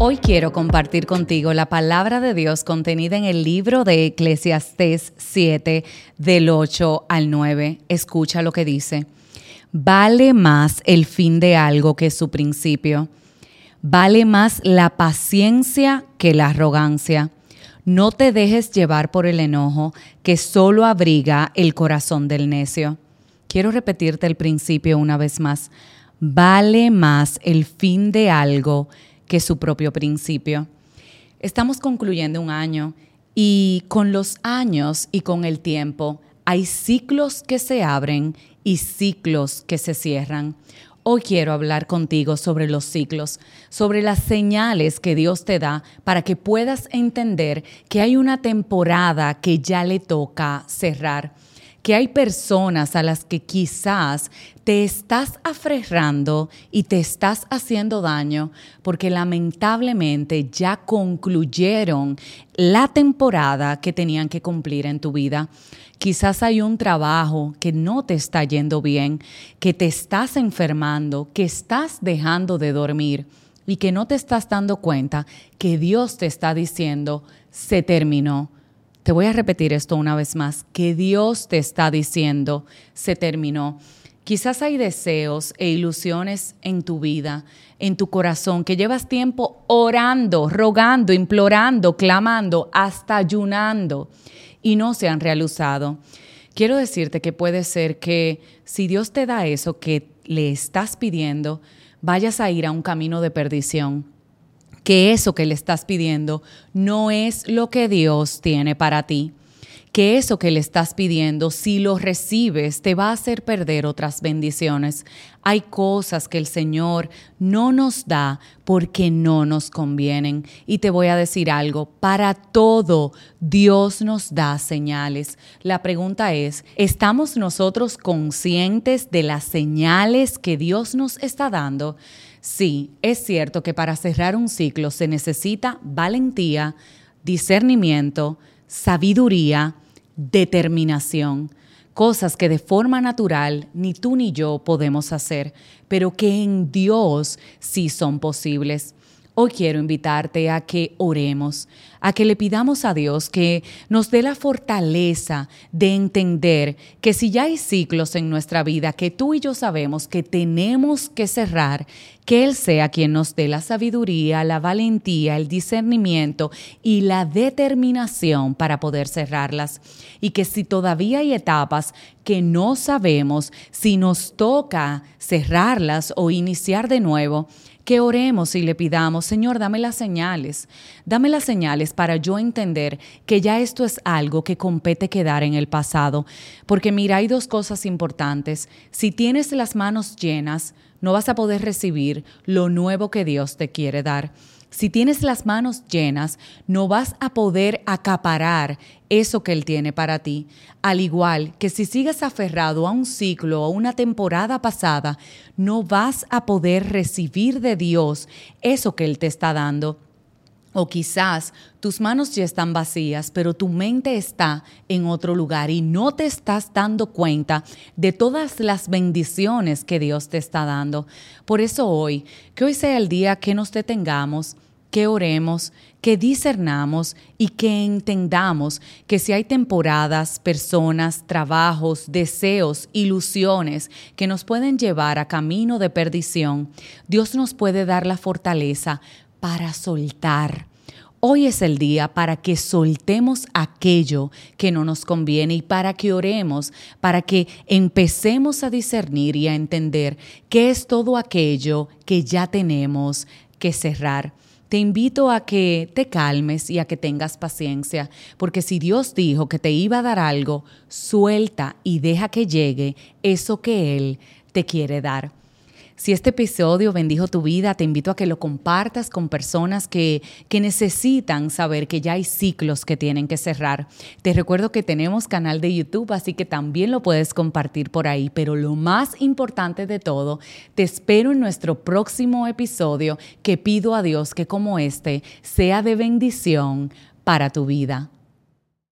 Hoy quiero compartir contigo la palabra de Dios contenida en el libro de Eclesiastés 7 del 8 al 9. Escucha lo que dice. Vale más el fin de algo que su principio. Vale más la paciencia que la arrogancia. No te dejes llevar por el enojo que solo abriga el corazón del necio. Quiero repetirte el principio una vez más. Vale más el fin de algo que su propio principio. Estamos concluyendo un año y con los años y con el tiempo hay ciclos que se abren y ciclos que se cierran. Hoy quiero hablar contigo sobre los ciclos, sobre las señales que Dios te da para que puedas entender que hay una temporada que ya le toca cerrar que hay personas a las que quizás te estás aferrando y te estás haciendo daño porque lamentablemente ya concluyeron la temporada que tenían que cumplir en tu vida. Quizás hay un trabajo que no te está yendo bien, que te estás enfermando, que estás dejando de dormir y que no te estás dando cuenta que Dios te está diciendo, se terminó te voy a repetir esto una vez más, que Dios te está diciendo, se terminó. Quizás hay deseos e ilusiones en tu vida, en tu corazón, que llevas tiempo orando, rogando, implorando, clamando, hasta ayunando y no se han realizado. Quiero decirte que puede ser que si Dios te da eso que le estás pidiendo, vayas a ir a un camino de perdición que eso que le estás pidiendo no es lo que Dios tiene para ti. Que eso que le estás pidiendo, si lo recibes, te va a hacer perder otras bendiciones. Hay cosas que el Señor no nos da porque no nos convienen. Y te voy a decir algo, para todo Dios nos da señales. La pregunta es, ¿estamos nosotros conscientes de las señales que Dios nos está dando? Sí, es cierto que para cerrar un ciclo se necesita valentía, discernimiento, sabiduría, determinación, cosas que de forma natural ni tú ni yo podemos hacer, pero que en Dios sí son posibles. Hoy quiero invitarte a que oremos, a que le pidamos a Dios que nos dé la fortaleza de entender que si ya hay ciclos en nuestra vida que tú y yo sabemos que tenemos que cerrar, que Él sea quien nos dé la sabiduría, la valentía, el discernimiento y la determinación para poder cerrarlas. Y que si todavía hay etapas que no sabemos si nos toca cerrarlas o iniciar de nuevo, que oremos y le pidamos, Señor, dame las señales, dame las señales para yo entender que ya esto es algo que compete quedar en el pasado. Porque mira, hay dos cosas importantes. Si tienes las manos llenas, no vas a poder recibir lo nuevo que Dios te quiere dar. Si tienes las manos llenas, no vas a poder acaparar eso que Él tiene para ti. Al igual que si sigues aferrado a un ciclo o una temporada pasada, no vas a poder recibir de Dios eso que Él te está dando. O quizás tus manos ya están vacías, pero tu mente está en otro lugar y no te estás dando cuenta de todas las bendiciones que Dios te está dando. Por eso hoy, que hoy sea el día que nos detengamos, que oremos, que discernamos y que entendamos que si hay temporadas, personas, trabajos, deseos, ilusiones que nos pueden llevar a camino de perdición, Dios nos puede dar la fortaleza para soltar. Hoy es el día para que soltemos aquello que no nos conviene y para que oremos, para que empecemos a discernir y a entender qué es todo aquello que ya tenemos que cerrar. Te invito a que te calmes y a que tengas paciencia, porque si Dios dijo que te iba a dar algo, suelta y deja que llegue eso que Él te quiere dar. Si este episodio bendijo tu vida, te invito a que lo compartas con personas que, que necesitan saber que ya hay ciclos que tienen que cerrar. Te recuerdo que tenemos canal de YouTube, así que también lo puedes compartir por ahí. Pero lo más importante de todo, te espero en nuestro próximo episodio que pido a Dios que como este sea de bendición para tu vida.